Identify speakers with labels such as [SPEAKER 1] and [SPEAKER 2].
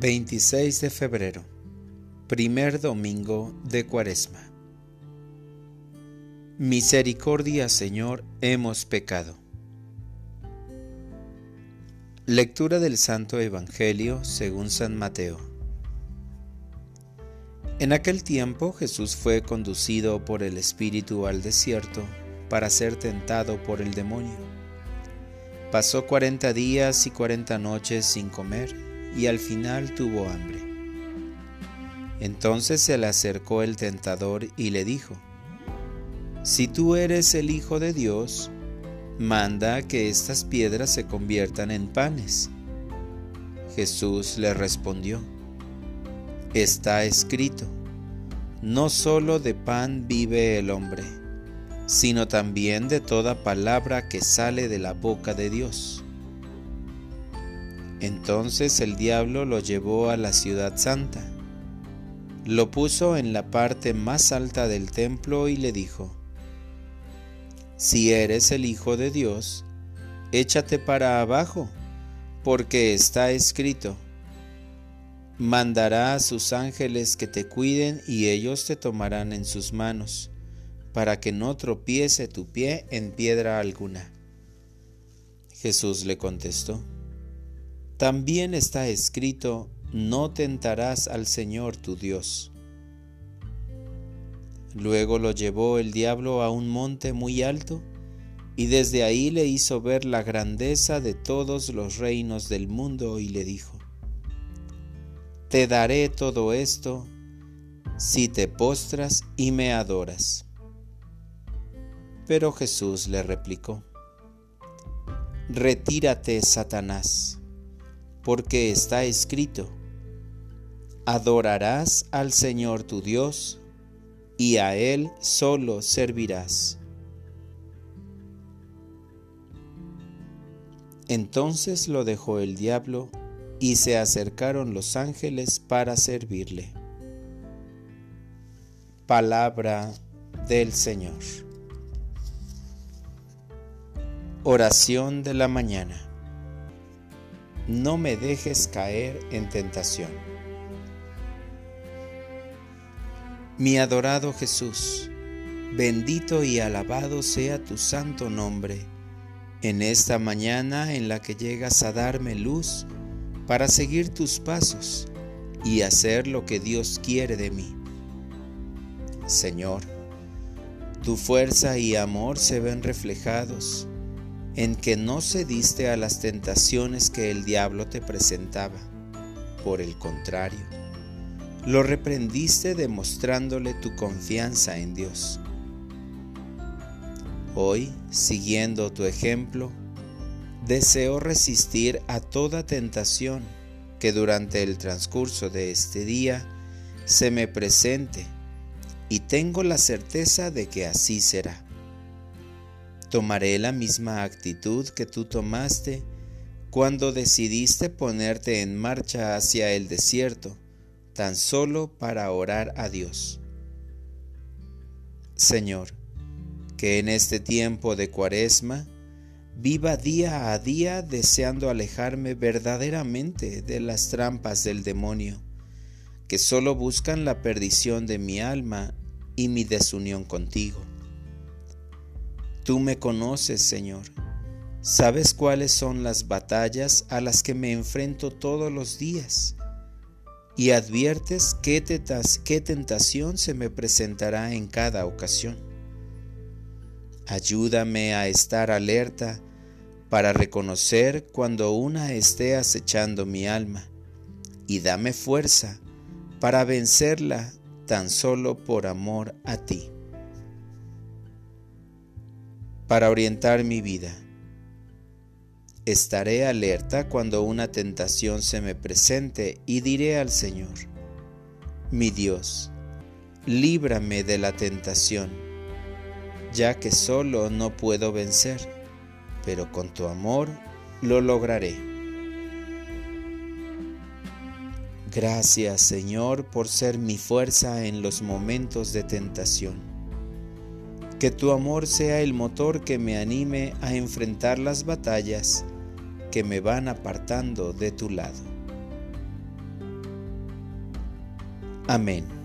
[SPEAKER 1] 26 de febrero, primer domingo de Cuaresma. Misericordia, Señor, hemos pecado. Lectura del Santo Evangelio según San Mateo. En aquel tiempo Jesús fue conducido por el Espíritu al desierto para ser tentado por el demonio. Pasó cuarenta días y cuarenta noches sin comer y al final tuvo hambre. Entonces se le acercó el tentador y le dijo, Si tú eres el Hijo de Dios, manda que estas piedras se conviertan en panes. Jesús le respondió, Está escrito, no solo de pan vive el hombre, sino también de toda palabra que sale de la boca de Dios. Entonces el diablo lo llevó a la ciudad santa, lo puso en la parte más alta del templo y le dijo, Si eres el Hijo de Dios, échate para abajo, porque está escrito, mandará a sus ángeles que te cuiden y ellos te tomarán en sus manos, para que no tropiece tu pie en piedra alguna. Jesús le contestó, también está escrito, no tentarás al Señor tu Dios. Luego lo llevó el diablo a un monte muy alto, y desde ahí le hizo ver la grandeza de todos los reinos del mundo y le dijo, Te daré todo esto si te postras y me adoras. Pero Jesús le replicó, Retírate, Satanás porque está escrito, adorarás al Señor tu Dios y a Él solo servirás. Entonces lo dejó el diablo y se acercaron los ángeles para servirle. Palabra del Señor. Oración de la mañana no me dejes caer en tentación. Mi adorado Jesús, bendito y alabado sea tu santo nombre en esta mañana en la que llegas a darme luz para seguir tus pasos y hacer lo que Dios quiere de mí. Señor, tu fuerza y amor se ven reflejados en que no cediste a las tentaciones que el diablo te presentaba. Por el contrario, lo reprendiste demostrándole tu confianza en Dios. Hoy, siguiendo tu ejemplo, deseo resistir a toda tentación que durante el transcurso de este día se me presente y tengo la certeza de que así será. Tomaré la misma actitud que tú tomaste cuando decidiste ponerte en marcha hacia el desierto, tan solo para orar a Dios. Señor, que en este tiempo de cuaresma viva día a día deseando alejarme verdaderamente de las trampas del demonio, que solo buscan la perdición de mi alma y mi desunión contigo. Tú me conoces, Señor. Sabes cuáles son las batallas a las que me enfrento todos los días y adviertes qué, qué tentación se me presentará en cada ocasión. Ayúdame a estar alerta para reconocer cuando una esté acechando mi alma y dame fuerza para vencerla tan solo por amor a ti para orientar mi vida. Estaré alerta cuando una tentación se me presente y diré al Señor, mi Dios, líbrame de la tentación, ya que solo no puedo vencer, pero con tu amor lo lograré. Gracias Señor por ser mi fuerza en los momentos de tentación que tu amor sea el motor que me anime a enfrentar las batallas que me van apartando de tu lado. Amén.